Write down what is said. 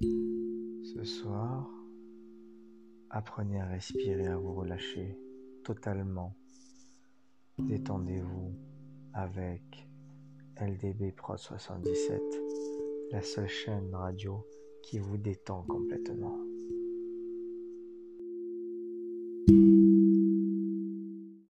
Ce soir, apprenez à respirer, à vous relâcher totalement. Détendez-vous avec LDB Pro 77, la seule chaîne radio qui vous détend complètement.